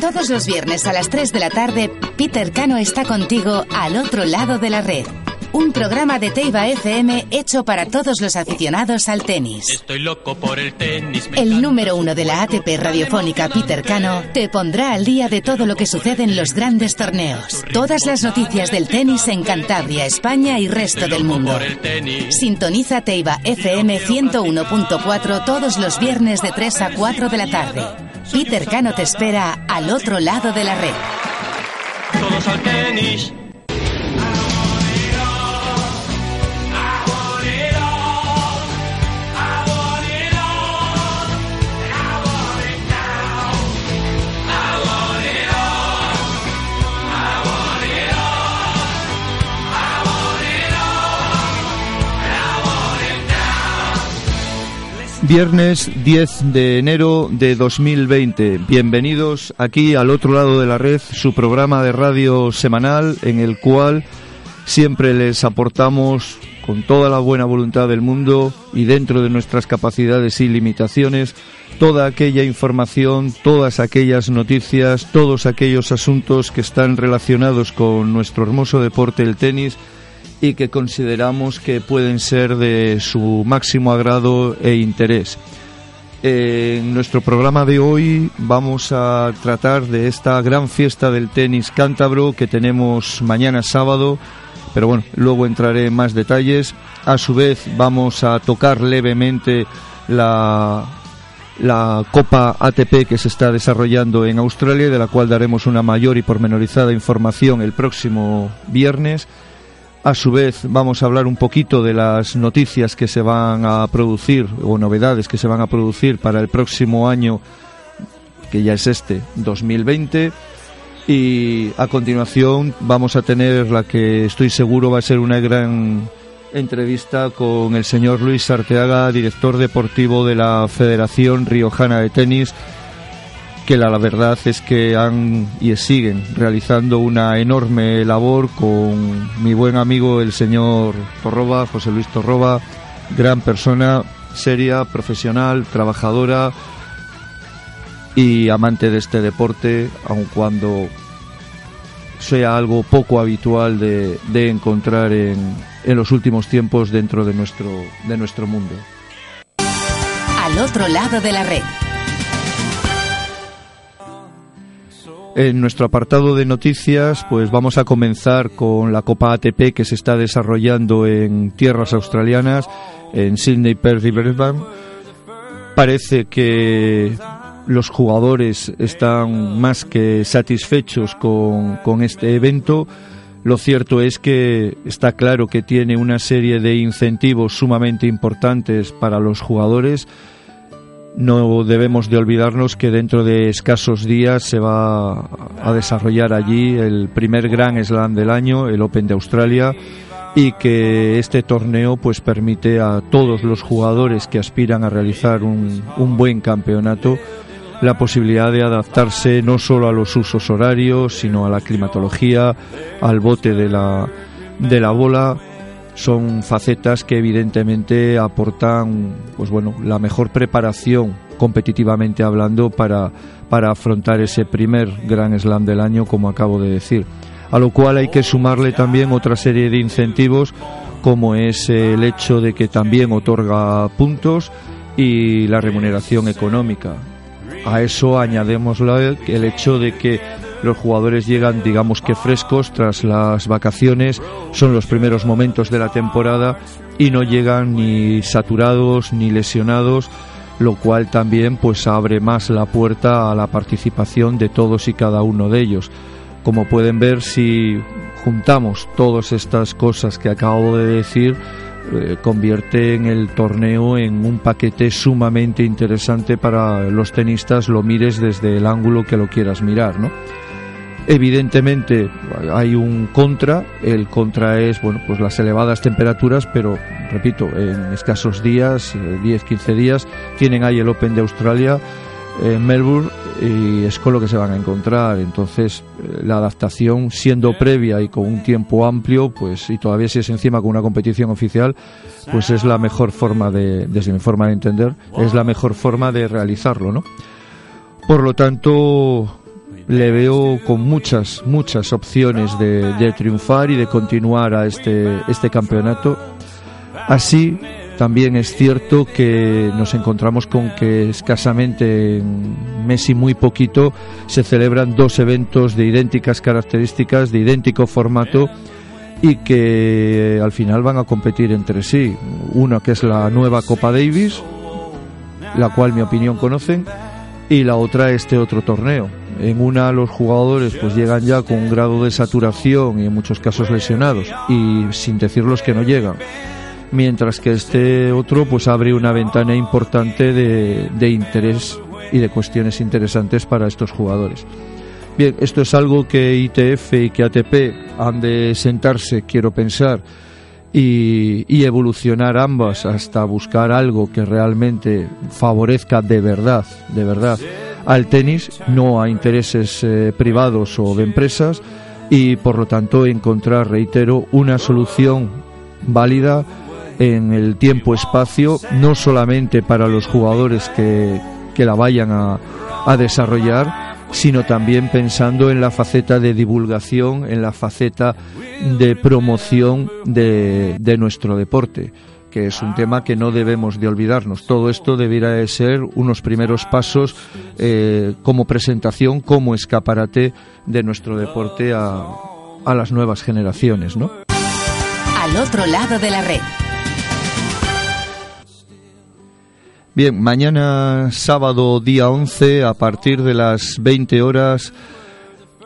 Todos los viernes a las 3 de la tarde, Peter Cano está contigo al otro lado de la red. Un programa de Teiba FM hecho para todos los aficionados al tenis. Estoy loco por el tenis. El número uno de la ATP radiofónica Peter Cano te pondrá al día de todo lo que sucede en los grandes torneos. Todas las noticias del tenis en Cantabria, España y resto del mundo. Sintoniza Teiba FM 101.4 todos los viernes de 3 a 4 de la tarde. Peter Cano te espera al otro lado de la red. Todos al tenis. Viernes 10 de enero de 2020. Bienvenidos aquí al otro lado de la red, su programa de radio semanal en el cual siempre les aportamos con toda la buena voluntad del mundo y dentro de nuestras capacidades y limitaciones toda aquella información, todas aquellas noticias, todos aquellos asuntos que están relacionados con nuestro hermoso deporte el tenis y que consideramos que pueden ser de su máximo agrado e interés. En nuestro programa de hoy vamos a tratar de esta gran fiesta del tenis cántabro que tenemos mañana sábado, pero bueno, luego entraré en más detalles. A su vez vamos a tocar levemente la, la Copa ATP que se está desarrollando en Australia de la cual daremos una mayor y pormenorizada información el próximo viernes. A su vez, vamos a hablar un poquito de las noticias que se van a producir o novedades que se van a producir para el próximo año, que ya es este, 2020. Y a continuación vamos a tener la que estoy seguro va a ser una gran entrevista con el señor Luis Arteaga, director deportivo de la Federación Riojana de Tenis, que la, verdad es que han y siguen realizando una enorme labor con mi buen amigo el señor Torroba, José Luis Torroba, gran persona, seria, profesional, trabajadora y amante de este deporte, aun cuando sea algo poco habitual de, de encontrar en, en los últimos tiempos dentro de nuestro, de nuestro mundo. Al otro lado de la red. En nuestro apartado de noticias, pues vamos a comenzar con la Copa ATP que se está desarrollando en tierras australianas, en Sydney, Perth y Brisbane. Parece que los jugadores están más que satisfechos con, con este evento. Lo cierto es que está claro que tiene una serie de incentivos sumamente importantes para los jugadores no debemos de olvidarnos que dentro de escasos días se va a desarrollar allí el primer gran slam del año, el Open de Australia, y que este torneo pues permite a todos los jugadores que aspiran a realizar un, un buen campeonato la posibilidad de adaptarse no solo a los usos horarios, sino a la climatología, al bote de la, de la bola, son facetas que evidentemente aportan pues bueno la mejor preparación competitivamente hablando para, para afrontar ese primer gran slam del año como acabo de decir. A lo cual hay que sumarle también otra serie de incentivos como es el hecho de que también otorga puntos y la remuneración económica. A eso añadimos el hecho de que los jugadores llegan, digamos que frescos tras las vacaciones, son los primeros momentos de la temporada y no llegan ni saturados ni lesionados, lo cual también pues abre más la puerta a la participación de todos y cada uno de ellos. Como pueden ver, si juntamos todas estas cosas que acabo de decir, eh, convierte en el torneo en un paquete sumamente interesante para los tenistas, lo mires desde el ángulo que lo quieras mirar, ¿no? Evidentemente hay un contra, el contra es bueno pues las elevadas temperaturas, pero repito, en escasos días, 10-15 días, tienen ahí el Open de Australia en Melbourne y es con lo que se van a encontrar. Entonces, eh, la adaptación siendo previa y con un tiempo amplio, pues y todavía si es encima con una competición oficial, pues es la mejor forma de, desde mi forma de entender, es la mejor forma de realizarlo, ¿no? Por lo tanto, le veo con muchas, muchas opciones de, triunfar y de continuar a este, este campeonato. Así, también es cierto que nos encontramos con que escasamente en mes y muy poquito se celebran dos eventos de idénticas características, de idéntico formato y que al final van a competir entre sí. Una que es la nueva Copa Davis, la cual mi opinión conocen, y la otra este otro torneo. En una los jugadores pues llegan ya con un grado de saturación y en muchos casos lesionados y sin decir los que no llegan mientras que este otro pues abre una ventana importante de, de interés y de cuestiones interesantes para estos jugadores. Bien, esto es algo que ITF y que ATP han de sentarse, quiero pensar, y, y, evolucionar ambas hasta buscar algo que realmente favorezca de verdad, de verdad al tenis, no a intereses eh, privados o de empresas, y por lo tanto encontrar, reitero, una solución válida en el tiempo-espacio, no solamente para los jugadores que, que la vayan a, a desarrollar, sino también pensando en la faceta de divulgación, en la faceta de promoción de, de, nuestro deporte, que es un tema que no debemos de olvidarnos. Todo esto debiera de ser unos primeros pasos eh, como presentación, como escaparate de nuestro deporte a, a las nuevas generaciones, ¿no? Al otro lado de la red. Bien, mañana sábado día 11 a partir de las 20 horas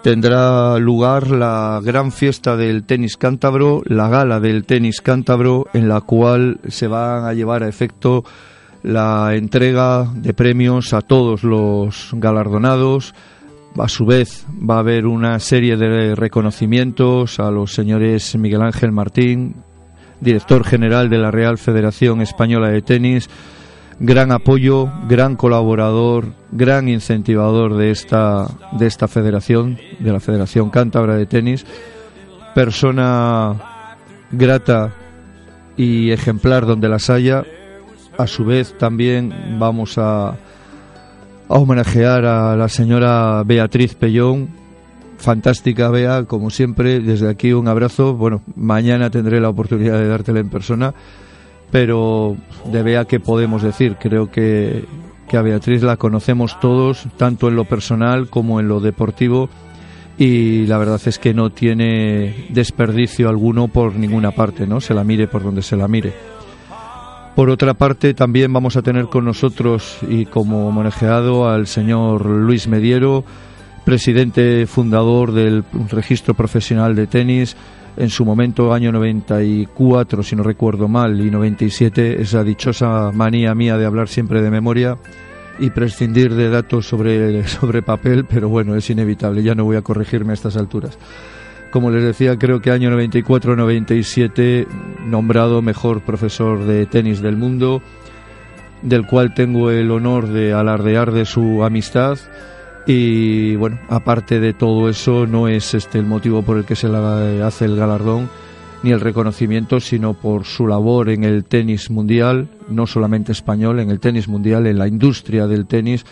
tendrá lugar la gran fiesta del tenis cántabro, la gala del tenis cántabro en la cual se van a llevar a efecto la entrega de premios a todos los galardonados. A su vez va a haber una serie de reconocimientos a los señores Miguel Ángel Martín, director general de la Real Federación Española de Tenis, gran apoyo, gran colaborador, gran incentivador de esta, de esta federación, de la Federación Cántabra de Tenis, persona grata y ejemplar donde las haya. A su vez también vamos a, a homenajear a la señora Beatriz Pellón, fantástica Bea, como siempre, desde aquí un abrazo. Bueno, mañana tendré la oportunidad de dártela en persona pero de Bea, ¿qué podemos decir? Creo que, que a Beatriz la conocemos todos, tanto en lo personal como en lo deportivo, y la verdad es que no tiene desperdicio alguno por ninguna parte, ¿no? Se la mire por donde se la mire. Por otra parte, también vamos a tener con nosotros y como homenajeado al señor Luis Mediero, presidente fundador del Registro Profesional de Tenis, en su momento, año 94, si no recuerdo mal, y 97, esa dichosa manía mía de hablar siempre de memoria y prescindir de datos sobre, sobre papel, pero bueno, es inevitable, ya no voy a corregirme a estas alturas. Como les decía, creo que año 94-97, nombrado mejor profesor de tenis del mundo, del cual tengo el honor de alardear de su amistad y bueno, aparte de todo eso, no es este el motivo por el que se le hace el galardón ni el reconocimiento, sino por su labor en el tenis mundial, no solamente español, en el tenis mundial, en la industria del tenis,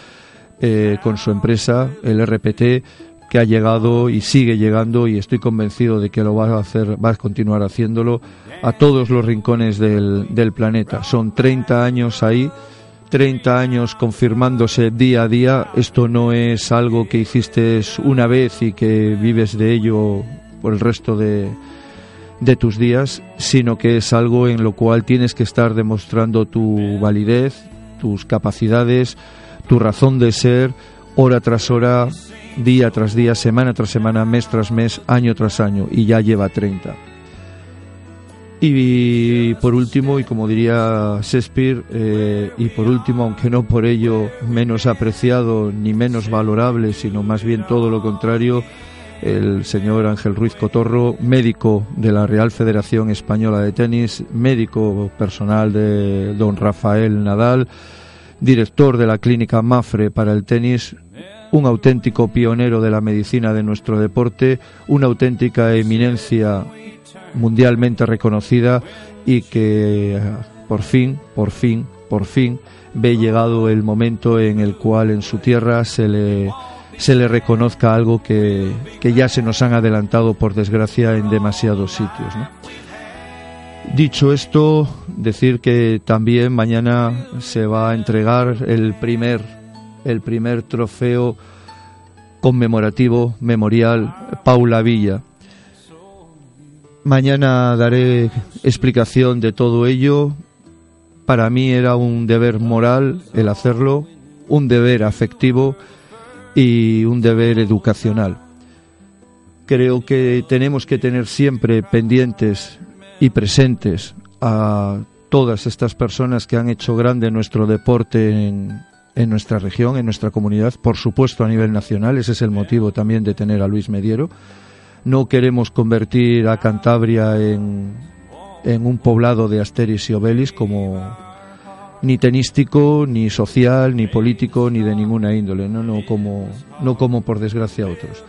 eh, con su empresa, el RPT, que ha llegado y sigue llegando y estoy convencido de que lo va a hacer, va a continuar haciéndolo a todos los rincones del, planeta. Son 30 años ahí 30 años confirmándose día a día, esto no es algo que hiciste una vez y que vives de ello por el resto de, de tus días, sino que es algo en lo cual tienes que estar demostrando tu validez, tus capacidades, tu razón de ser, hora tras hora, día tras día, semana tras semana, mes tras mes, año tras año, y ya lleva 30. Y por último, y como diría Shakespeare, eh, y por último, aunque no por ello menos apreciado ni menos valorable, sino más bien todo lo contrario, el señor Ángel Ruiz Cotorro, médico de la Real Federación Española de Tenis, médico personal de don Rafael Nadal, director de la clínica Mafre para el tenis, un auténtico pionero de la medicina de nuestro deporte, una auténtica eminencia mundialmente reconocida y que por fin, por fin, por fin ve llegado el momento en el cual en su tierra se le se le reconozca algo que, que ya se nos han adelantado por desgracia en demasiados sitios. Dicho esto, decir que también mañana se va a entregar el primer, el primer trofeo conmemorativo memorial Paula Villa. Mañana daré explicación de todo ello. Para mí era un deber moral el hacerlo, un deber afectivo y un deber educacional. Creo que tenemos que tener siempre pendientes y presentes a todas estas personas que han hecho grande nuestro deporte en, en nuestra región, en nuestra comunidad, por supuesto a nivel nacional, ese es el motivo también de tener a Luis Mediero. No queremos convertir a Cantabria en, en un poblado de Asteris y Obelis como ni tenístico, ni social, ni político, ni de ninguna índole, no, no, como, no como por desgracia otros.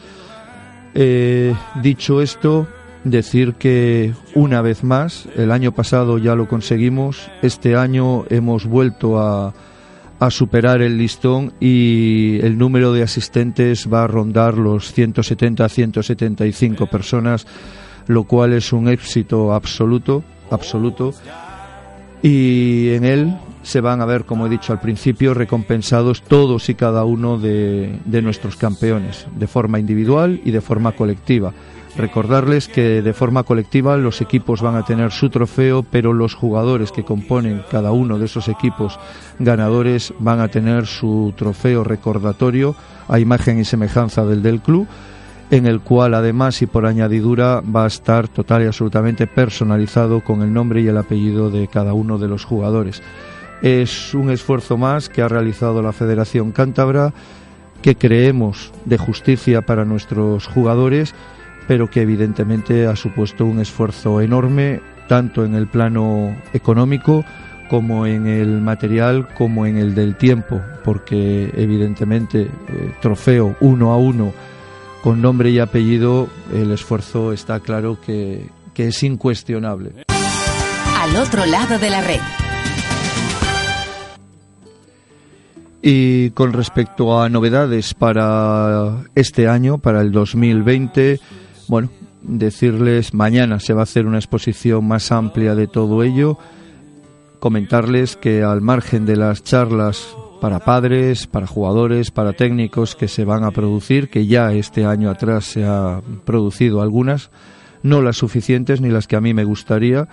Eh, dicho esto, decir que una vez más, el año pasado ya lo conseguimos, este año hemos vuelto a, a superar el listón y el número de asistentes va a rondar los 170 175 personas, lo cual es un éxito absoluto, absoluto. Y en él se van a ver, como he dicho al principio, recompensados todos y cada uno de nuestros campeones, de forma individual y de forma colectiva. Recordarles que de forma colectiva los equipos van a tener su trofeo, pero los jugadores que componen cada uno de esos equipos ganadores van a tener su trofeo recordatorio a imagen y semejanza del del club, en el cual además y por añadidura va a estar total y absolutamente personalizado con el nombre y el apellido de cada uno de los jugadores. Es un esfuerzo más que ha realizado la Federación Cántabra, que creemos de justicia para nuestros jugadores pero que evidentemente ha supuesto un esfuerzo enorme, tanto en el plano económico como en el material, como en el del tiempo, porque evidentemente eh, trofeo uno a uno con nombre y apellido, el esfuerzo está claro que, que es incuestionable. Al otro lado de la red. Y con respecto a novedades para este año, para el 2020, bueno, decirles mañana se va a hacer una exposición más amplia de todo ello, comentarles que al margen de las charlas para padres, para jugadores, para técnicos que se van a producir, que ya este año atrás se ha producido algunas, no las suficientes ni las que a mí me gustaría,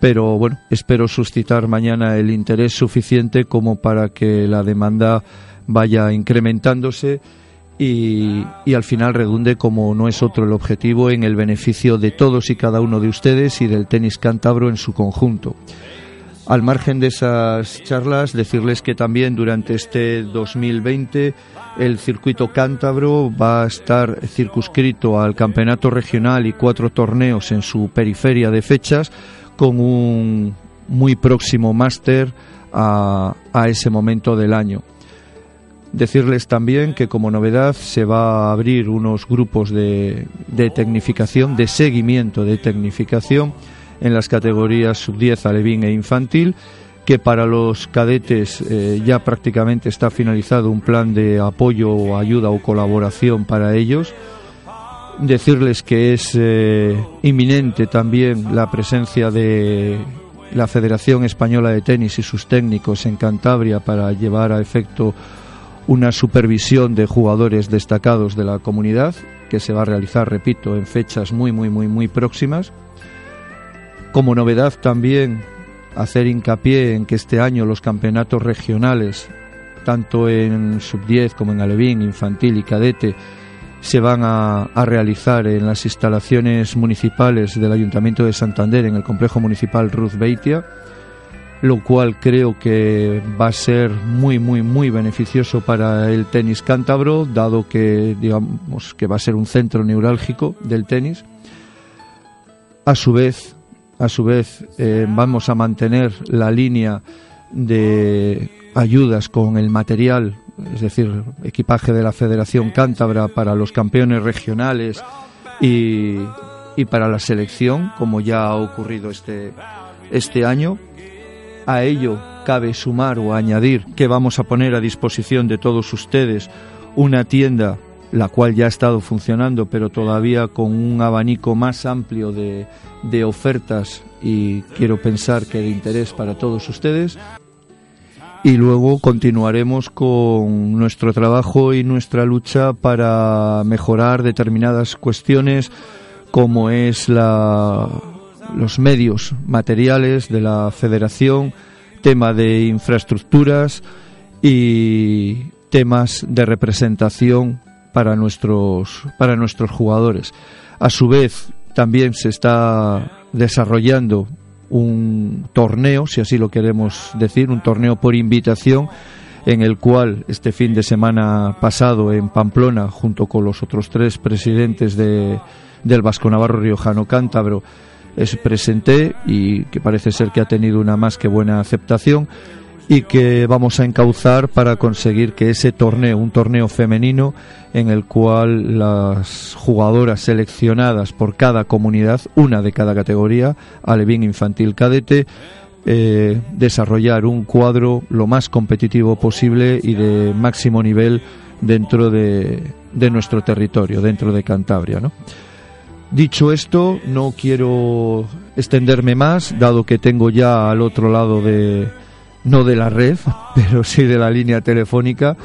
pero bueno, espero suscitar mañana el interés suficiente como para que la demanda vaya incrementándose y, al final redunde, como no es otro el objetivo, en el beneficio de todos y cada uno de ustedes y del tenis cántabro en su conjunto. Al margen de esas charlas, decirles que también durante este 2020 el circuito cántabro va a estar circunscrito al campeonato regional y cuatro torneos en su periferia de fechas con un muy próximo máster a ese momento del año. Decirles también que como novedad se va a abrir unos grupos de, de tecnificación, de seguimiento de tecnificación en las categorías sub-10, alevín e infantil, que para los cadetes eh, ya prácticamente está finalizado un plan de apoyo, ayuda o colaboración para ellos. Decirles que es eh, inminente también la presencia de la Federación Española de Tenis y sus técnicos en Cantabria para llevar a efecto una supervisión de jugadores destacados de la comunidad que se va a realizar, repito, en fechas muy, muy, muy, muy próximas. Como novedad también hacer hincapié en que este año los campeonatos regionales, tanto en sub-10 como en alevín, infantil y cadete, se van a, a, realizar en las instalaciones municipales del Ayuntamiento de Santander, en el complejo municipal Ruth Beitia lo cual creo que va a ser muy muy muy beneficioso para el tenis cántabro dado que digamos que va a ser un centro neurálgico del tenis. A su vez a su vez eh, vamos a mantener la línea de ayudas con el material es decir equipaje de la Federación Cántabra para los campeones regionales y, y para la selección como ya ha ocurrido este este año a ello cabe sumar o añadir que vamos a poner a disposición de todos ustedes una tienda la cual ya ha estado funcionando, pero todavía con un abanico más amplio de, ofertas y quiero pensar que de interés para todos ustedes. Y luego continuaremos con nuestro trabajo y nuestra lucha para mejorar determinadas cuestiones como es la, los medios materiales de la federación, tema de infraestructuras y temas de representación para nuestros, para nuestros jugadores. A su vez, también se está desarrollando un torneo, si así lo queremos decir, un torneo por invitación en el cual este fin de semana pasado en Pamplona, junto con los otros tres presidentes de, del Vasco Navarro Riojano Cántabro, es presenté y que parece ser que ha tenido una más que buena aceptación y que vamos a encauzar para conseguir que ese torneo, un torneo femenino en el cual las jugadoras seleccionadas por cada comunidad, una de cada categoría, alevín infantil cadete, eh, desarrollar un cuadro lo más competitivo posible y de máximo nivel dentro de, de nuestro territorio, dentro de Cantabria. ¿no? Dicho esto, no quiero extenderme más, dado que tengo ya al otro lado de, no de la red, pero sí de la línea telefónica,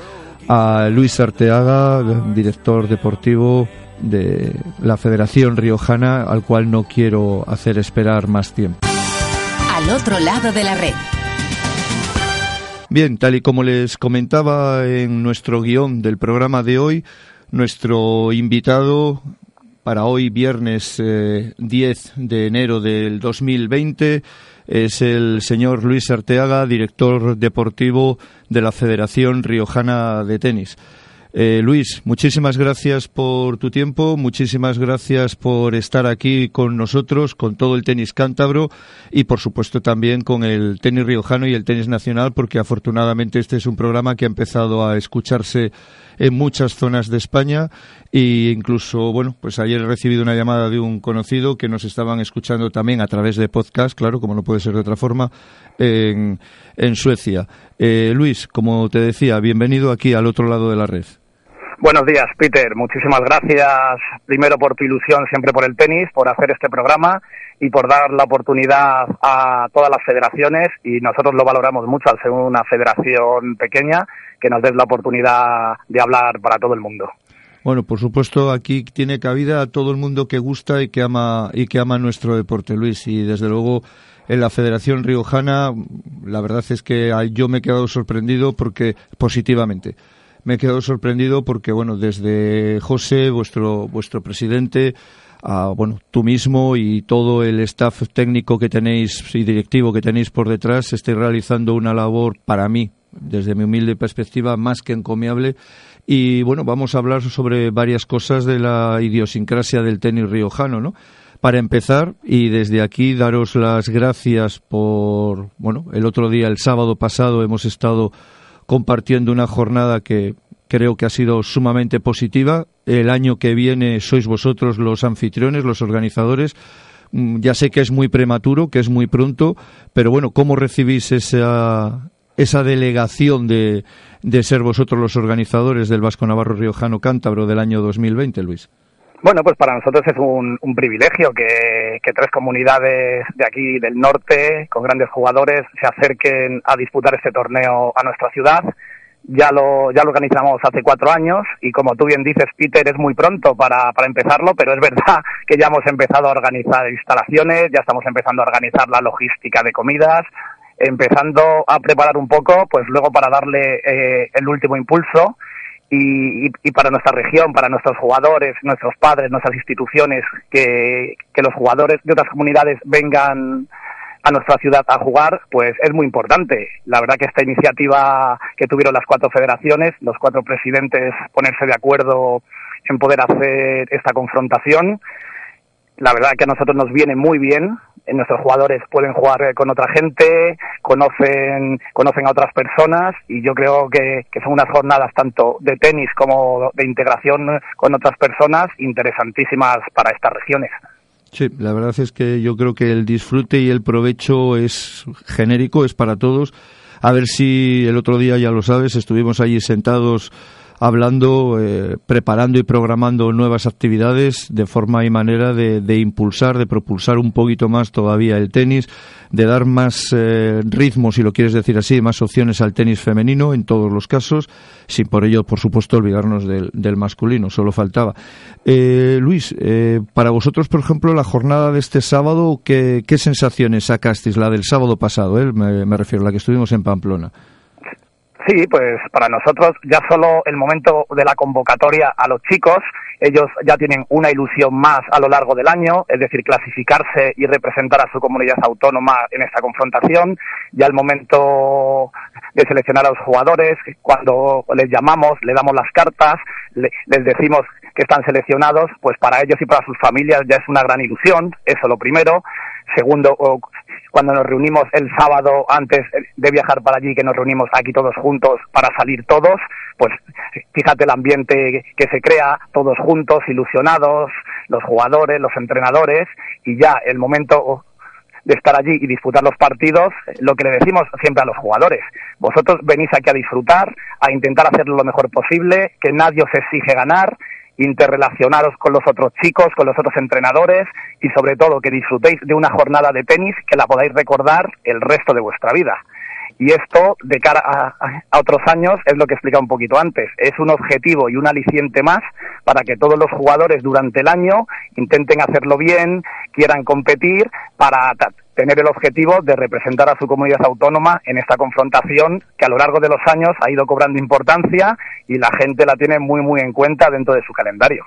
a Luis Arteaga, director deportivo de la Federación Riojana, al cual no quiero hacer esperar más tiempo. Al otro lado de la red. Bien, tal y como les comentaba en nuestro guion del programa de hoy, nuestro invitado para hoy, viernes 10 eh, de enero del 2020, es el señor Luis Arteaga, director deportivo de la Federación Riojana de Tenis. Eh, Luis, muchísimas gracias por tu tiempo, muchísimas gracias por estar aquí con nosotros, con todo el tenis cántabro y por supuesto también con el tenis riojano y el tenis nacional, porque afortunadamente este es un programa que ha empezado a escucharse en muchas zonas de España e incluso, bueno, pues ayer he recibido una llamada de un conocido que nos estaban escuchando también a través de podcast, claro, como no puede ser de otra forma, en, en Suecia. Eh, Luis, como te decía, bienvenido aquí al otro lado de la red. Buenos días, Peter. Muchísimas gracias primero por tu ilusión siempre por el tenis, por hacer este programa y por dar la oportunidad a todas las federaciones y nosotros lo valoramos mucho al ser una federación pequeña que nos des la oportunidad de hablar para todo el mundo. Bueno, por supuesto, aquí tiene cabida a todo el mundo que gusta y que ama y que ama nuestro deporte, Luis, y desde luego en la Federación Riojana, la verdad es que yo me he quedado sorprendido porque positivamente me he quedado sorprendido porque, bueno, desde José, vuestro, vuestro presidente, a, bueno, tú mismo y todo el staff técnico que tenéis y directivo que tenéis por detrás, estáis realizando una labor para mí, desde mi humilde perspectiva, más que encomiable. Y bueno, vamos a hablar sobre varias cosas de la idiosincrasia del tenis riojano, ¿no? Para empezar, y desde aquí daros las gracias por, bueno, el otro día, el sábado pasado, hemos estado compartiendo una jornada que creo que ha sido sumamente positiva. El año que viene sois vosotros los anfitriones, los organizadores. Mm, ya sé que es muy prematuro, que es muy pronto, pero bueno, ¿cómo recibís esa, esa delegación de, de ser vosotros los organizadores del Vasco Navarro Riojano Cántabro del año 2020, Luis? Bueno, pues para nosotros es un, un privilegio que, tres comunidades de aquí del norte, con grandes jugadores, se acerquen a disputar este torneo a nuestra ciudad. Ya lo, ya lo organizamos hace cuatro años y como tú bien dices, Peter, es muy pronto para, para empezarlo, pero es verdad que ya hemos empezado a organizar instalaciones, ya estamos empezando a organizar la logística de comidas, empezando a preparar un poco, pues luego para darle eh, el último impulso y, y, para nuestra región, para nuestros jugadores, nuestros padres, nuestras instituciones, que, que los jugadores de otras comunidades vengan a nuestra ciudad a jugar, pues es muy importante. La verdad que esta iniciativa que tuvieron las cuatro federaciones, los cuatro presidentes, ponerse de acuerdo en poder hacer esta confrontación, la verdad que a nosotros nos viene muy bien nuestros jugadores pueden jugar eh, con otra gente, conocen, conocen a otras personas y yo creo que, son unas jornadas tanto de tenis como de integración con otras personas interesantísimas para estas regiones. Sí, la verdad es que yo creo que el disfrute y el provecho es genérico, es para todos. A ver si el otro día, ya lo sabes, estuvimos allí sentados hablando, eh, preparando y programando nuevas actividades de forma y manera de, impulsar, de propulsar un poquito más todavía el tenis, de dar más eh, ritmo, si lo quieres decir así, más opciones al tenis femenino en todos los casos, sin por ello, por supuesto, olvidarnos del, masculino, solo faltaba. Eh, Luis, para vosotros, por ejemplo, la jornada de este sábado, ¿qué, sensaciones sacasteis? La del sábado pasado, me, me refiero, la que estuvimos en Pamplona. Sí, pues para nosotros ya solo el momento de la convocatoria a los chicos, ellos ya tienen una ilusión más a lo largo del año, es decir, clasificarse y representar a su comunidad autónoma en esta confrontación. Ya el momento de seleccionar a los jugadores, cuando les llamamos, le damos las cartas, les decimos que están seleccionados, pues para ellos y para sus familias ya es una gran ilusión, eso lo primero. Segundo, cuando nos reunimos el sábado antes de viajar para allí, que nos reunimos aquí todos juntos para salir todos, pues fíjate el ambiente que se crea, todos juntos, ilusionados, los jugadores, los entrenadores, y ya el momento de estar allí y disputar los partidos, lo que le decimos siempre a los jugadores, vosotros venís aquí a disfrutar, a intentar hacerlo lo mejor posible, que nadie os exige ganar, interrelacionaros con los otros chicos, con los otros entrenadores y sobre todo que disfrutéis de una jornada de tenis que la podáis recordar el resto de vuestra vida. Y esto, de cara a, otros años, es lo que explica un poquito antes. Es un objetivo y un aliciente más para que todos los jugadores durante el año intenten hacerlo bien, quieran competir, para tener el objetivo de representar a su comunidad autónoma en esta confrontación que a lo largo de los años ha ido cobrando importancia y la gente la tiene muy, muy en cuenta dentro de su calendario.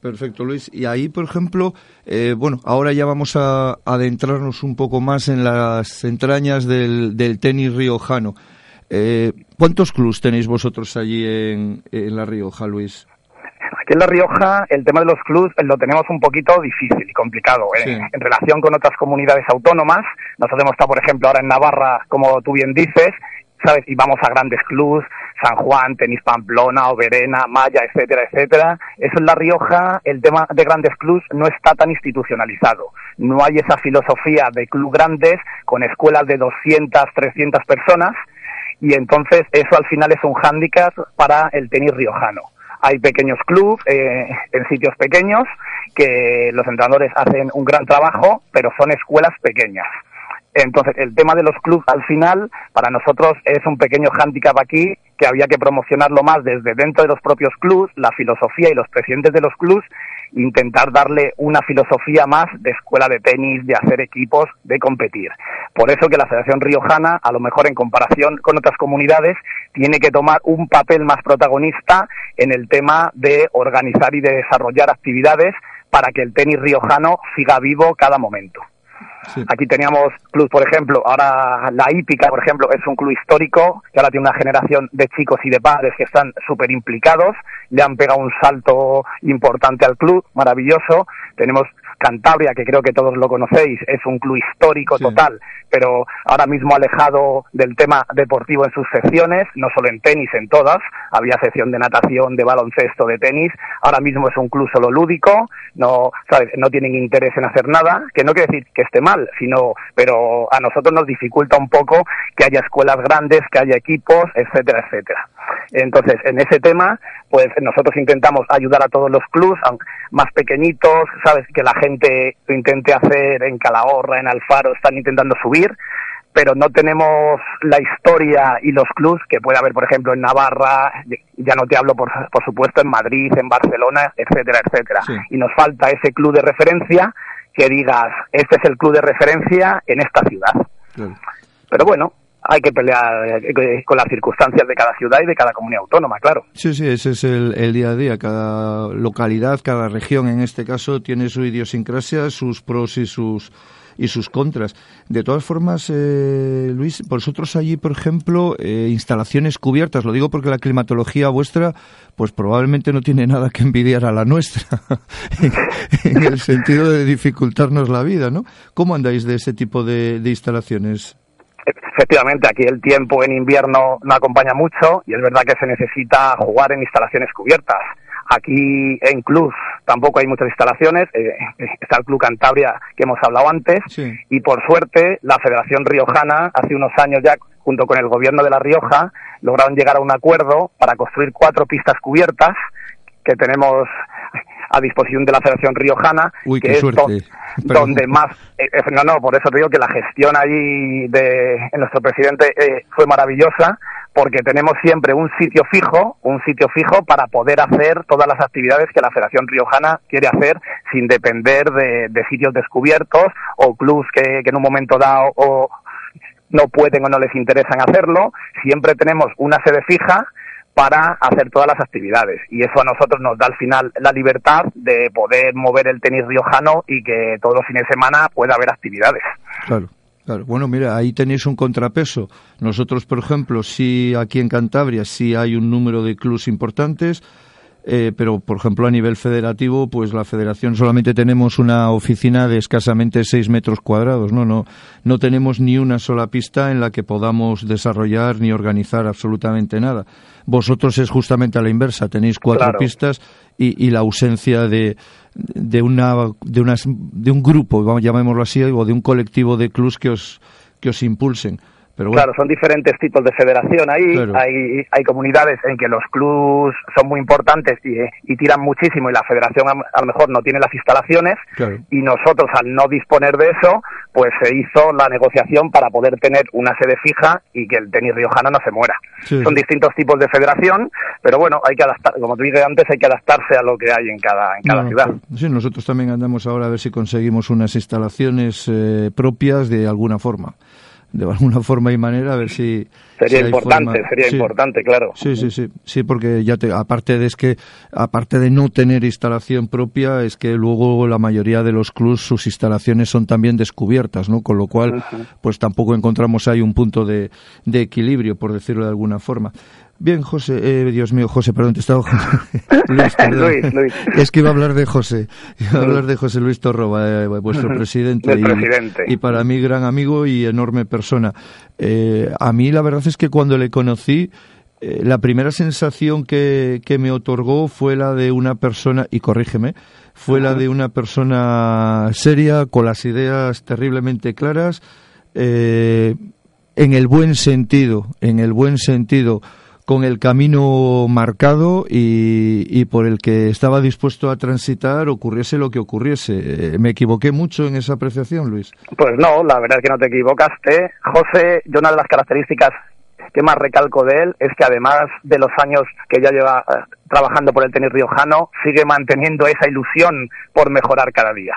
Perfecto, Luis. Y ahí, por ejemplo, eh, bueno, ahora ya vamos a adentrarnos un poco más en las entrañas del, tenis riojano. Eh, ¿Cuántos clubs tenéis vosotros allí en, La Rioja, Luis? Aquí en La Rioja el tema de los clubs lo tenemos un poquito difícil y complicado. ¿eh? En relación con otras comunidades autónomas, nosotros hemos estado, por ejemplo, ahora en Navarra, como tú bien dices, ¿sabes? Y vamos a grandes clubs, San Juan, Tenis Pamplona, Oberena, Maya, etcétera, etcétera. Eso en La Rioja, el tema de grandes clubs no está tan institucionalizado. No hay esa filosofía de club grandes con escuelas de 200, 300 personas y entonces eso al final es un hándicap para el tenis riojano. Hay pequeños clubs eh, en sitios pequeños que los entrenadores hacen un gran trabajo, pero son escuelas pequeñas. Entonces, el tema de los clubs al final, para nosotros es un pequeño hándicap aquí, que había que promocionarlo más desde dentro de los propios clubs, la filosofía y los presidentes de los clubs, intentar darle una filosofía más de escuela de tenis, de hacer equipos, de competir. Por eso que la Federación Riojana, a lo mejor en comparación con otras comunidades, tiene que tomar un papel más protagonista en el tema de organizar y de desarrollar actividades para que el tenis riojano siga vivo cada momento. Aquí teníamos clubes, por ejemplo, ahora la hípica, por ejemplo, es un club histórico que ahora tiene una generación de chicos y de padres que están súper implicados, le han pegado un salto importante al club, maravilloso. Tenemos Cantabria, que creo que todos lo conocéis, es un club histórico total, pero ahora mismo alejado del tema deportivo en sus secciones, no solo en tenis, en todas. Había sección de natación, de baloncesto, de tenis. Ahora mismo es un club solo lúdico, no, ¿sabes? no tienen interés en hacer nada, que no quiere decir que esté mal, sino, pero a nosotros nos dificulta un poco que haya escuelas grandes, que haya equipos, etcétera, etcétera. Entonces, en ese tema, pues nosotros intentamos ayudar a todos los clubs, más pequeñitos, sabes, que la gente lo intente hacer en Calahorra, en Alfaro, están intentando subir, pero no tenemos la historia y los clubs que puede haber, por ejemplo, en Navarra, ya no te hablo, por, por supuesto, en Madrid, en Barcelona, etcétera, etcétera. Y nos falta ese club de referencia que digas, este es el club de referencia en esta ciudad. Pero bueno, hay que pelear eh, con las circunstancias de cada ciudad y de cada comunidad autónoma, claro. Sí, sí, ese es el, día a día. Cada localidad, cada región, en este caso, tiene su idiosincrasia, sus pros y sus y sus contras. De todas formas, eh, Luis, vosotros allí, por ejemplo, eh, instalaciones cubiertas, lo digo porque la climatología vuestra, pues probablemente no tiene nada que envidiar a la nuestra, en, el sentido de dificultarnos la vida, ¿no? ¿Cómo andáis de ese tipo de instalaciones? Efectivamente, aquí el tiempo en invierno no acompaña mucho y es verdad que se necesita jugar en instalaciones cubiertas. aquí en Club tampoco hay muchas instalaciones. Eh, está el Club Cantabria que hemos hablado antes. Y por suerte, la Federación Riojana, hace unos años ya, junto con el gobierno de La Rioja, lograron llegar a un acuerdo para construir cuatro pistas cubiertas que tenemos a disposición de la Federación Riojana, que es donde más, eh, eh, no, no, por eso te digo que la gestión allí de nuestro presidente eh, fue maravillosa, porque tenemos siempre un sitio fijo, un sitio fijo para poder hacer todas las actividades que la Federación Riojana quiere hacer sin depender de, sitios descubiertos o clubs que, que en un momento dado o no pueden o no les interesan hacerlo. Siempre tenemos una sede fija para hacer todas las actividades. Y eso a nosotros nos da al final la libertad de poder mover el tenis riojano y que todos los fines de semana pueda haber actividades. Claro. Claro. Bueno, mira, ahí tenéis un contrapeso. Nosotros, por ejemplo, sí aquí en Cantabria sí hay un número de clubs importantes, eh, pero por ejemplo a nivel federativo pues la federación solamente tenemos una oficina de escasamente 6 metros cuadrados no no no tenemos ni una sola pista en la que podamos desarrollar ni organizar absolutamente nada. Vosotros es justamente a la inversa tenéis cuatro pistas y, y, la ausencia de de una de unas de un grupo llamémoslo así o de un colectivo de clubs que os que os impulsen Claro, son diferentes tipos de federación ahí. Hay, hay comunidades en que los clubs son muy importantes y, tiran muchísimo y la federación a, lo mejor no tiene las instalaciones. Y nosotros, al no disponer de eso, pues se hizo la negociación para poder tener una sede fija y que el tenis riojano no se muera. Son distintos tipos de federación, pero bueno, hay que adaptar, como te dije antes, hay que adaptarse a lo que hay en cada, en cada ciudad. Sí, nosotros también andamos ahora a ver si conseguimos unas instalaciones eh, propias de alguna forma de alguna forma y manera a ver si sería importante sería importante claro. Sí sí sí. Sí porque ya te, aparte de es que aparte de no tener instalación propia es que luego la mayoría de los clubs sus instalaciones son también descubiertas no con lo cual pues tampoco encontramos ahí un punto de, de equilibrio por decirlo de alguna forma Bien, José, eh, Dios mío, José, perdón, te estaba... Luis, Luis, Luis, Es que iba a hablar de José, iba a hablar de José Luis Torroba, eh, vuestro presidente, y, presidente. y para mí gran amigo y enorme persona. Eh, a mí la verdad es que cuando le conocí, eh, la primera sensación que, que, me otorgó fue la de una persona, y corrígeme, fue la de una persona seria, con las ideas terriblemente claras, en el buen sentido, en el buen sentido con el camino marcado y, por el que estaba dispuesto a transitar, ocurriese lo que ocurriese. ¿Me equivoqué mucho en esa apreciación, Luis? Pues no, la verdad es que no te equivocaste. José, yo una de las características que más recalco de él es que además de los años que ya lleva eh, trabajando por el tenis riojano, sigue manteniendo esa ilusión por mejorar cada día.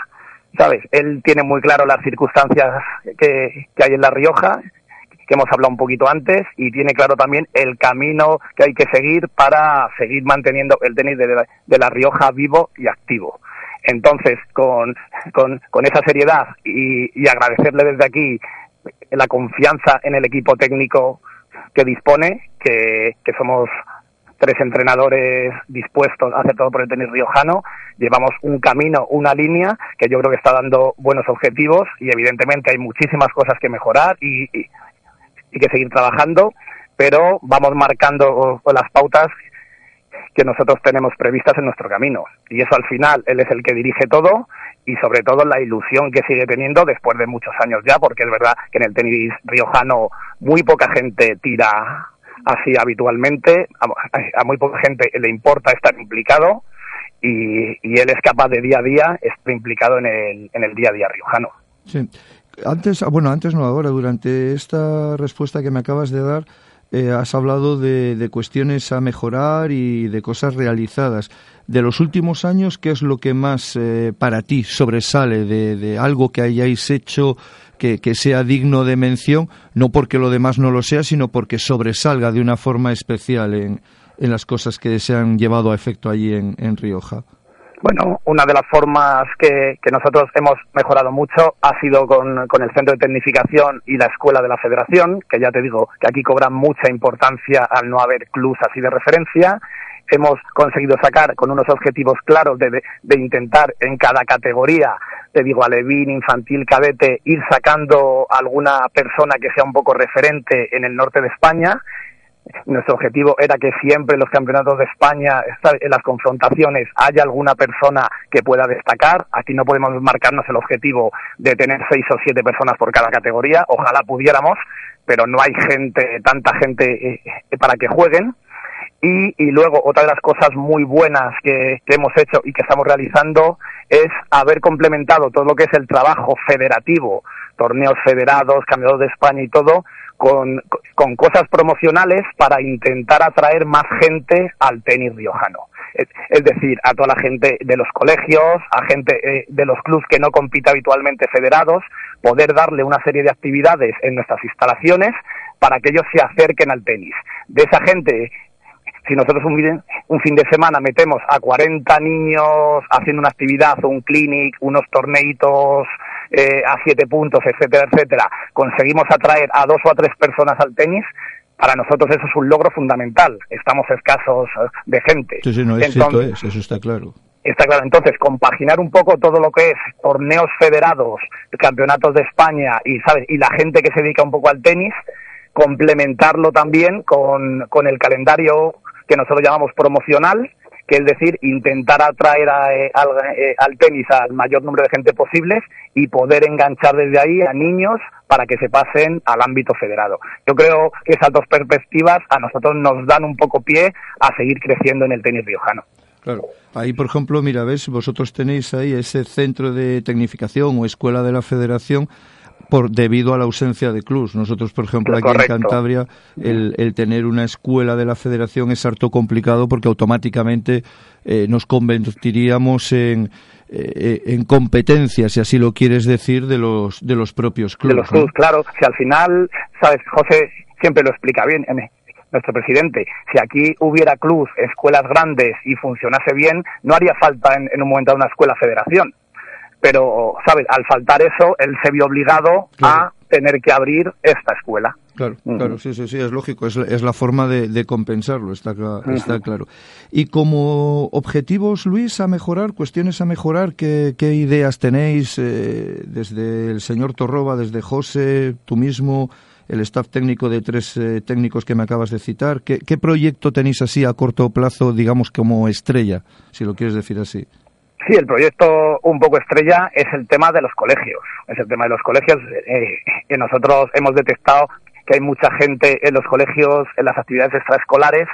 ¿Sabes? Él tiene muy claro las circunstancias que hay en La Rioja que hemos hablado un poquito antes y tiene claro también el camino que hay que seguir para seguir manteniendo el tenis de la, Rioja vivo y activo. Entonces, con, con, esa seriedad y, agradecerle desde aquí la confianza en el equipo técnico que dispone, que, que somos tres entrenadores dispuestos a hacer todo por el tenis riojano. Llevamos un camino, una línea que yo creo que está dando buenos objetivos y evidentemente hay muchísimas cosas que mejorar y, y que seguir trabajando, pero vamos marcando las pautas que nosotros tenemos previstas en nuestro camino. Y eso al final, él es el que dirige todo y sobre todo la ilusión que sigue teniendo después de muchos años ya, porque es verdad que en el tenis riojano muy poca gente tira así habitualmente, a, muy poca gente le importa estar implicado y, y, él es capaz de día a día estar implicado en el, en el día a día riojano. Sí antes, ah, bueno, antes no, ahora, durante esta respuesta que me acabas de dar, eh, has hablado de, cuestiones a mejorar y de cosas realizadas. De los últimos años, ¿qué es lo que más eh, para ti sobresale de, algo que hayáis hecho que, sea digno de mención, no porque lo demás no lo sea, sino porque sobresalga de una forma especial en, en las cosas que se han llevado a efecto allí en, en Rioja? Bueno, una de las formas que, nosotros hemos mejorado mucho ha sido con, el Centro de Tecnificación y la Escuela de la Federación, que ya te digo que aquí cobran mucha importancia al no haber clubs así de referencia. Hemos conseguido sacar con unos objetivos claros de, de, intentar en cada categoría, te digo, alevín, infantil, cadete, ir sacando alguna persona que sea un poco referente en el norte de España nuestro objetivo era que siempre en los campeonatos de España, en las confrontaciones, haya alguna persona que pueda destacar. Aquí no podemos marcarnos el objetivo de tener seis o siete personas por cada categoría. Ojalá pudiéramos, pero no hay gente, tanta gente eh, para que jueguen. Y, luego otra de las cosas muy buenas que, que, hemos hecho y que estamos realizando es haber complementado todo lo que es el trabajo federativo, torneos federados, campeonatos de España y todo, con, con cosas promocionales para intentar atraer más gente al tenis riojano. Es, decir, a toda la gente de los colegios, a gente eh, de los clubes que no compite habitualmente federados, poder darle una serie de actividades en nuestras instalaciones para que ellos se acerquen al tenis. De esa gente si nosotros un, un, fin de semana metemos a 40 niños haciendo una actividad un clinic, unos torneitos eh, a siete puntos, etcétera, etcétera, conseguimos atraer a dos o a tres personas al tenis, para nosotros eso es un logro fundamental. Estamos escasos eh, de gente. Sí, sí, no, Entonces, eso está claro. Está claro. Entonces, compaginar un poco todo lo que es torneos federados, campeonatos de España y, ¿sabes? y la gente que se dedica un poco al tenis, complementarlo también con, con el calendario que nosotros llamamos promocional, que es decir, intentar atraer eh, eh, al, tenis al mayor número de gente posible y poder enganchar desde ahí a niños para que se pasen al ámbito federado. Yo creo que esas dos perspectivas a nosotros nos dan un poco pie a seguir creciendo en el tenis riojano. Claro. Ahí, por ejemplo, mira, ves, vosotros tenéis ahí ese centro de tecnificación o escuela de la federación por debido a la ausencia de clubs. Nosotros, por ejemplo, aquí en Cantabria, el, el, tener una escuela de la federación es harto complicado porque automáticamente eh, nos convertiríamos en, eh, en competencias, si así lo quieres decir, de los, de los propios clubes. De los clubs, claro. Si al final, sabes, José siempre lo explica bien, nuestro presidente, si aquí hubiera clubs, escuelas grandes y funcionase bien, no haría falta en, en un momento una escuela federación pero, ¿sabes? Al faltar eso, él se vio obligado a tener que abrir esta escuela. Claro, claro, sí, sí, sí, es lógico, es, es la forma de, compensarlo, está, está claro. Y como objetivos, Luis, a mejorar, cuestiones a mejorar, ¿qué, qué ideas tenéis eh, desde el señor Torroba, desde José, tú mismo, el staff técnico de tres eh, técnicos que me acabas de citar? ¿Qué, ¿Qué proyecto tenéis así a corto plazo, digamos, como estrella, si lo quieres decir así? Sí, el proyecto un poco estrella es el tema de los colegios. Es el tema de los colegios. Eh, que nosotros hemos detectado que hay mucha gente en los colegios, en las actividades extraescolares,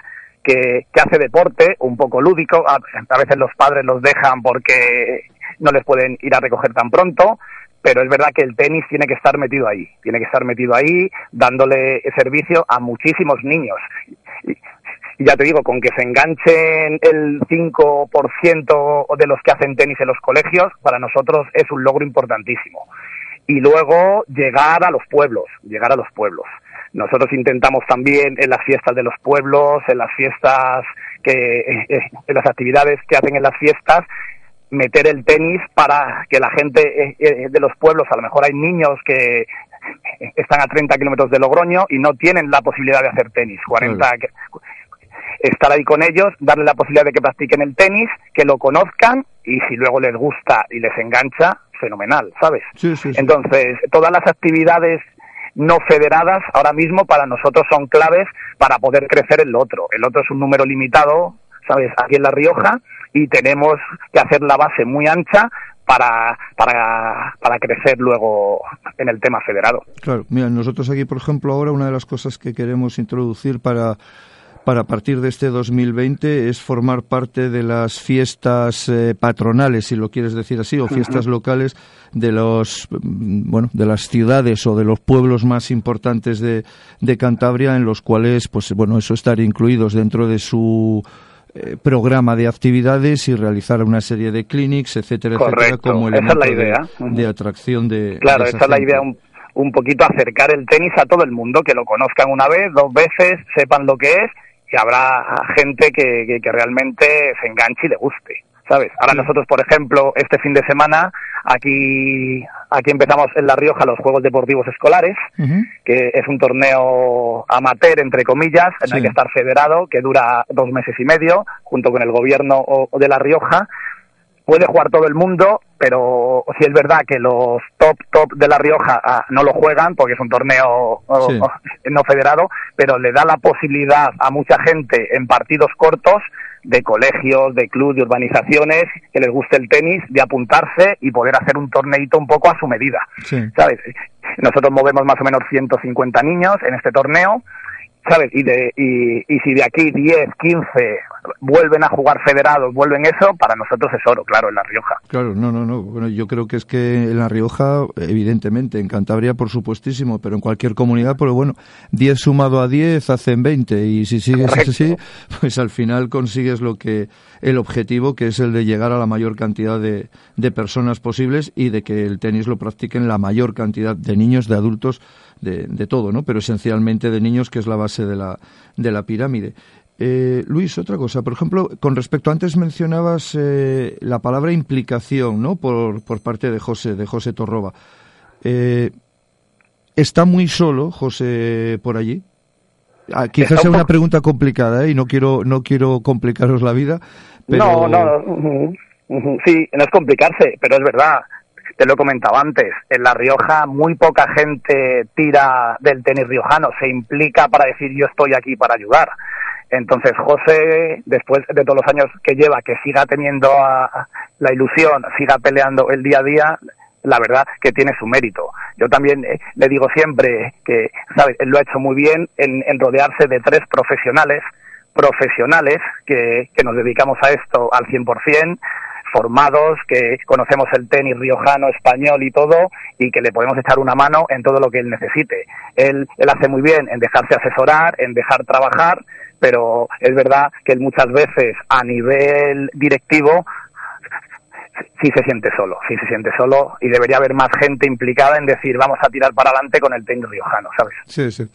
que, que hace deporte un poco lúdico. A, veces los padres los dejan porque no les pueden ir a recoger tan pronto. Pero es verdad que el tenis tiene que estar metido ahí, tiene que estar metido ahí, dándole servicio a muchísimos niños. Ya te digo, con que se enganchen el 5% de los que hacen tenis en los colegios, para nosotros es un logro importantísimo. Y luego llegar a los pueblos, llegar a los pueblos. Nosotros intentamos también en las fiestas de los pueblos, en las fiestas que, eh, eh, en las actividades que hacen en las fiestas, meter el tenis para que la gente eh, de los pueblos, a lo mejor hay niños que están a 30 kilómetros de Logroño y no tienen la posibilidad de hacer tenis, 40, estar ahí con ellos, darle la posibilidad de que practiquen el tenis, que lo conozcan y si luego les gusta y les engancha, fenomenal, ¿sabes? Entonces, todas las actividades no federadas ahora mismo para nosotros son claves para poder crecer el otro. El otro es un número limitado, ¿sabes? Aquí en La Rioja y tenemos que hacer la base muy ancha para, para, para crecer luego en el tema federado. Claro, mira, nosotros aquí, por ejemplo, ahora una de las cosas que queremos introducir para para a partir de este 2020 es formar parte de las fiestas eh, patronales, si lo quieres decir así, o fiestas locales de los mm, bueno de las ciudades o de los pueblos más importantes de, de Cantabria, en los cuales pues bueno eso estar incluidos dentro de su eh, programa de actividades y realizar una serie de clinics, etcétera, etcétera, como elemento la idea. De, atracción de claro, esa, es la idea un, un poquito acercar el tenis a todo el mundo, que lo conozcan una vez, dos veces, sepan lo que es y habrá gente que, que, realmente se enganche y le guste. ¿sabes? Ahora nosotros, por ejemplo, este fin de semana, aquí, aquí empezamos en La Rioja los Juegos Deportivos Escolares, que es un torneo amateur, entre comillas, en el que estar federado, que dura dos meses y medio, junto con el gobierno de La Rioja, puede jugar todo el mundo, pero si es verdad que los top top de La Rioja ah, no lo juegan porque es un torneo no federado, pero le da la posibilidad a mucha gente en partidos cortos de colegios, de clubes, de urbanizaciones que les guste el tenis, de apuntarse y poder hacer un torneito un poco a su medida. ¿Sabes? Nosotros movemos más o menos 150 niños en este torneo ¿sabes? Y, de, y, y si de aquí 10, 15 vuelven a jugar federados, vuelven eso, para nosotros es oro, claro, en La Rioja. Claro, no, no, no. Bueno, yo creo que es que en La Rioja, evidentemente, en Cantabria, por supuestísimo, pero en cualquier comunidad, pero bueno, 10 sumado a 10 hacen 20 y si sigues así, pues al final consigues lo que, el objetivo que es el de llegar a la mayor cantidad de, de personas posibles y de que el tenis lo practiquen la mayor cantidad de niños, de adultos, de, todo, ¿no? Pero esencialmente de niños, que es la base de la, de la pirámide. Eh, Luis, otra cosa, por ejemplo, con respecto, antes mencionabas eh, la palabra implicación, ¿no? Por, por parte de José, de José Torroba. Eh, ¿Está muy solo José por allí? Ah, quizás sea una pregunta complicada ¿eh? y no quiero, no quiero complicaros la vida. Pero... No, no, sí, no es complicarse, pero es verdad te lo he comentado antes, en La Rioja muy poca gente tira del tenis riojano, se implica para decir yo estoy aquí para ayudar. Entonces José, después de todos los años que lleva, que siga teniendo la ilusión, siga peleando el día a día, la verdad que tiene su mérito. Yo también eh, le digo siempre que, ¿sabes? Él lo ha hecho muy bien en, en rodearse de tres profesionales, profesionales que, que nos dedicamos a esto al 100%, formados, que conocemos el tenis riojano, español y todo, y que le podemos echar una mano en todo lo que él necesite. Él, él hace muy bien en dejarse asesorar, en dejar trabajar, pero es verdad que él muchas veces a nivel directivo sí se siente solo, sí se siente solo y debería haber más gente implicada en decir vamos a tirar para adelante con el tenis riojano, ¿sabes? Sí, sí.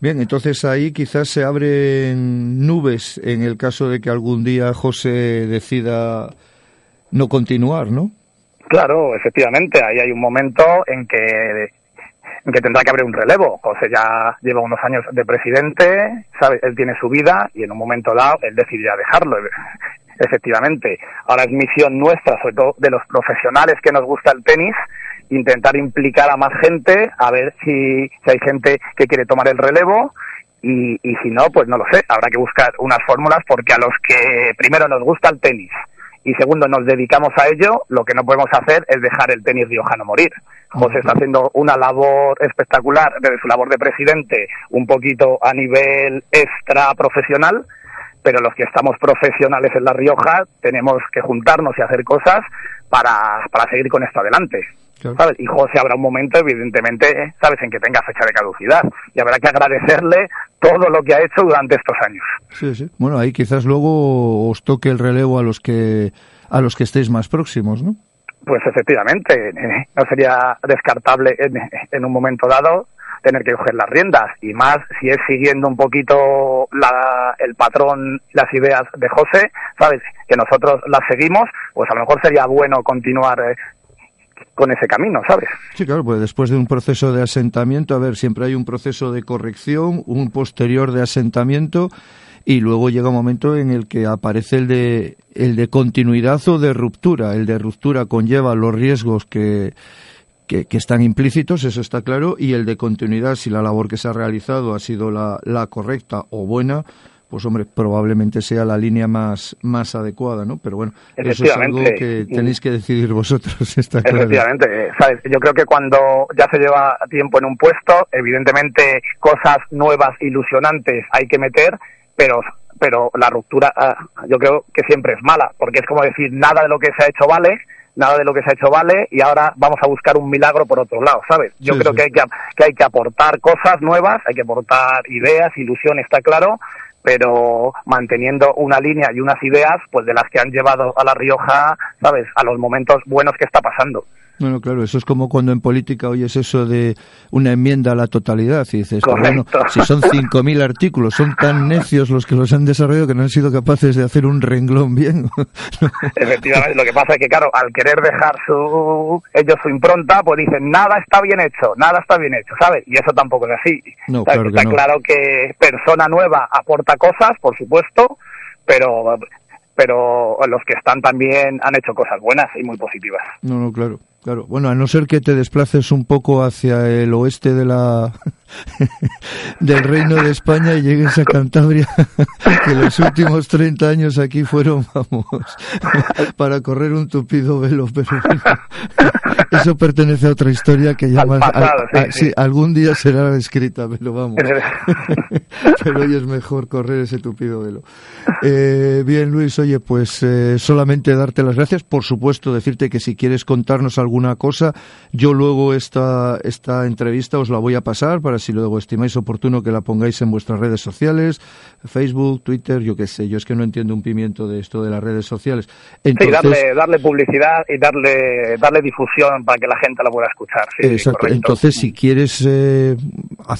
Bien, entonces ahí quizás se abren nubes en el caso de que algún día José decida no continuar, ¿no? Claro, efectivamente, ahí hay un momento en que en que tendrá que haber un relevo. José ya lleva unos años de presidente, sabe, él tiene su vida y en un momento dado él decidirá dejarlo. Efectivamente, ahora es misión nuestra, sobre todo de los profesionales que nos gusta el tenis, intentar implicar a más gente, a ver si, si hay gente que quiere tomar el relevo y, y si no, pues no lo sé, habrá que buscar unas fórmulas porque a los que primero nos gusta el tenis, y segundo, nos dedicamos a ello, lo que no podemos hacer es dejar el tenis riojano morir. José está haciendo una labor espectacular desde su labor de presidente, un poquito a nivel extra profesional, pero los que estamos profesionales en La Rioja tenemos que juntarnos y hacer cosas para, para seguir con esto adelante. ¿Sabes? Y José habrá un momento, evidentemente, sabes, en que tenga fecha de caducidad y habrá que agradecerle todo lo que ha hecho durante estos años. Sí, sí. Bueno, ahí quizás luego os toque el relevo a los que a los que estéis más próximos, ¿no? Pues efectivamente, eh, no sería descartable en, un momento dado tener que coger las riendas y más si es siguiendo un poquito la, el patrón, las ideas de José, sabes, que nosotros las seguimos, pues a lo mejor sería bueno continuar eh, con ese camino, ¿sabes? Sí, claro, pues después de un proceso de asentamiento, a ver, siempre hay un proceso de corrección, un posterior de asentamiento y luego llega un momento en el que aparece el de el de continuidad o de ruptura. El de ruptura conlleva los riesgos que, que, están implícitos, eso está claro, y el de continuidad, si la labor que se ha realizado ha sido la, la correcta o buena, pues hombre, probablemente sea la línea más, más adecuada, ¿no? Pero bueno, eso es algo que tenéis que decidir vosotros, está claro. Efectivamente, ¿sabes? Yo creo que cuando ya se lleva tiempo en un puesto, evidentemente cosas nuevas, ilusionantes hay que meter, pero pero la ruptura ah, yo creo que siempre es mala, porque es como decir, nada de lo que se ha hecho vale, nada de lo que se ha hecho vale y ahora vamos a buscar un milagro por otro lado, ¿sabes? Yo creo Que, hay que, que hay que aportar cosas nuevas, hay que aportar ideas, ilusión, está claro, pero manteniendo una línea y unas ideas pues de las que han llevado a La Rioja, ¿sabes?, a los momentos buenos que está pasando. Bueno, claro, eso es como cuando en política oyes eso de una enmienda a la totalidad y dices, bueno, si son 5.000 artículos, son tan necios los que los han desarrollado que no han sido capaces de hacer un renglón bien. Efectivamente, lo que pasa es que, claro, al querer dejar su ellos su impronta, pues dicen, nada está bien hecho, nada está bien hecho, ¿sabes? Y eso tampoco es así. No, claro está no. claro que persona nueva aporta cosas, por supuesto, pero pero los que están también han hecho cosas buenas y muy positivas. No, no, claro. Claro, bueno, a no ser que te desplaces un poco hacia el oeste de la del Reino de España y llegues a Cantabria, que los últimos 30 años aquí fueron, vamos, para correr un tupido velo, pero eso pertenece a otra historia que ya más, sí, algún día será escrita, pero vamos, pero hoy es mejor correr ese tupido velo. Eh, bien, Luis, oye, pues eh, solamente darte las gracias, por supuesto, decirte que si quieres contarnos alguna cosa. Yo luego esta, esta entrevista os la voy a pasar para si luego estimáis oportuno que la pongáis en vuestras redes sociales, Facebook, Twitter, yo qué sé. Yo es que no entiendo un pimiento de esto de las redes sociales. Entonces, sí, darle, darle publicidad y darle, darle difusión para que la gente la pueda escuchar. exacto. Entonces, si quieres eh,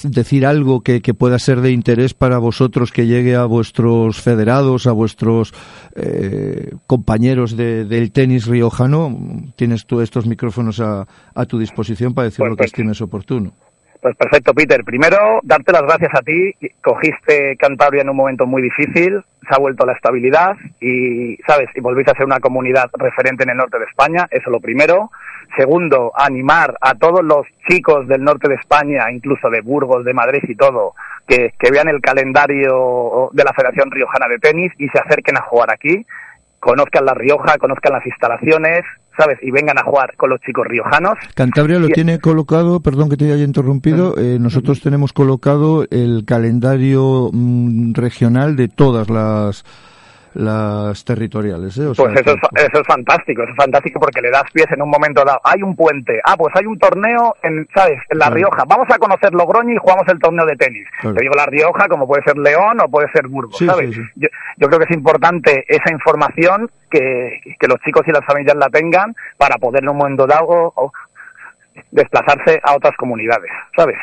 decir algo que, que pueda ser de interés para vosotros, que llegue a vuestros federados, a vuestros eh, compañeros de, del tenis riojano, tienes tú estos micrófonos a, a tu disposición para decir lo que estimes oportuno. Pues perfecto, Peter. Primero, darte las gracias a ti. Cogiste Cantabria en un momento muy difícil, se ha vuelto la estabilidad y, ¿sabes? Y volviste a ser una comunidad referente en el norte de España, eso lo primero. Segundo, animar a todos los chicos del norte de España, incluso de Burgos, de Madrid y todo, que, que vean el calendario de la Federación Riojana de Tenis y se acerquen a jugar aquí, conozcan La Rioja, conozcan las instalaciones, ¿sabes? Y vengan a jugar con los chicos riojanos. Cantabria lo tiene colocado, perdón que te haya interrumpido, eh, nosotros tenemos colocado el calendario mm, regional de todas las las territoriales. ¿eh? pues eso, es, eso es fantástico, eso es fantástico porque le das pies en un momento dado. Hay un puente, ah, pues hay un torneo en, ¿sabes? En La Rioja. Vamos a conocer Logroño y jugamos el torneo de tenis. Te digo La Rioja como puede ser León o puede ser Burgos, ¿sabes? Yo, yo, creo que es importante esa información que, que los chicos y las familias la tengan para poder en un momento dado desplazarse a otras comunidades, ¿sabes?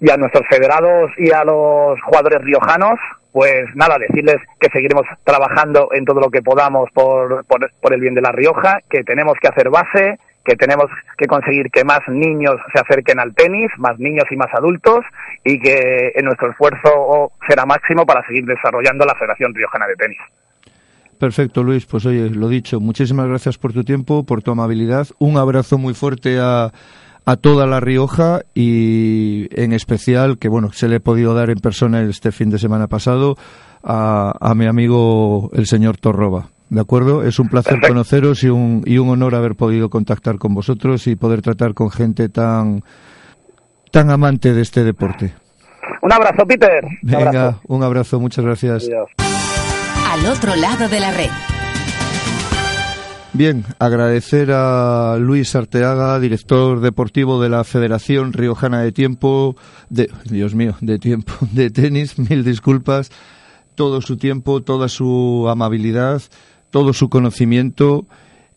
Y a nuestros federados y a los jugadores riojanos, pues nada, decirles que seguiremos trabajando en todo lo que podamos por, por, el bien de La Rioja, que tenemos que hacer base, que tenemos que conseguir que más niños se acerquen al tenis, más niños y más adultos, y que nuestro esfuerzo será máximo para seguir desarrollando la Federación Riojana de Tenis. Perfecto, Luis. Pues oye, lo dicho, muchísimas gracias por tu tiempo, por tu amabilidad. Un abrazo muy fuerte a, a toda La Rioja y en especial, que bueno, se le he podido dar en persona este fin de semana pasado, a, a mi amigo el señor Torroba. ¿De acuerdo? Es un placer conoceros y un, y un honor haber podido contactar con vosotros y poder tratar con gente tan, tan amante de este deporte. Un abrazo, Peter. Venga, un abrazo, muchas gracias. Al otro lado de la red. Bien, agradecer a Luis Arteaga, director deportivo de la Federación Riojana de Tiempo, de, Dios mío, de tiempo, de tenis, mil disculpas, todo su tiempo, toda su amabilidad, todo su conocimiento.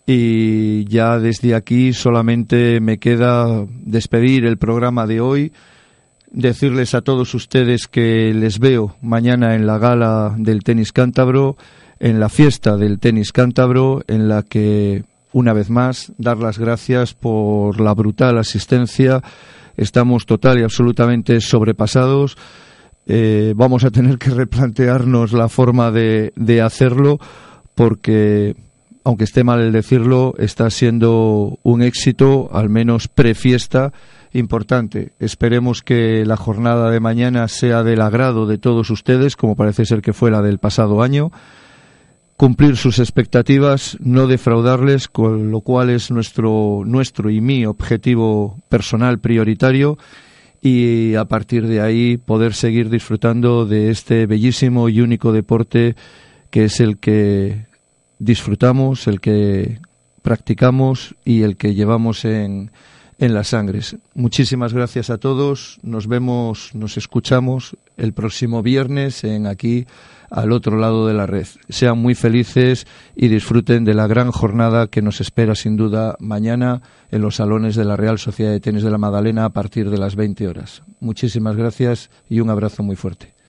Y ya desde aquí solamente me queda despedir el programa de hoy, decirles a todos ustedes que les veo mañana en la gala del tenis cántabro en la fiesta del tenis cántabro, en la que, una vez más, dar las gracias por la brutal asistencia. Estamos total y absolutamente sobrepasados. Eh, vamos a tener que replantearnos la forma de, de hacerlo porque, aunque esté mal el decirlo, está siendo un éxito, al menos prefiesta, importante. Esperemos que la jornada de mañana sea del agrado de todos ustedes, como parece ser que fue la del pasado año cumplir sus expectativas, no defraudarles, con lo cual es nuestro, nuestro y mi objetivo personal prioritario y a partir de ahí poder seguir disfrutando de este bellísimo y único deporte que es el que disfrutamos, el que practicamos y el que llevamos en, en las sangres. Muchísimas gracias a todos. Nos vemos, nos escuchamos el próximo viernes en aquí al otro lado de la red. Sean muy felices y disfruten de la gran jornada que nos espera sin duda mañana en los salones de la Real Sociedad de Tenis de la Magdalena a partir de las 20 horas. Muchísimas gracias y un abrazo muy fuerte.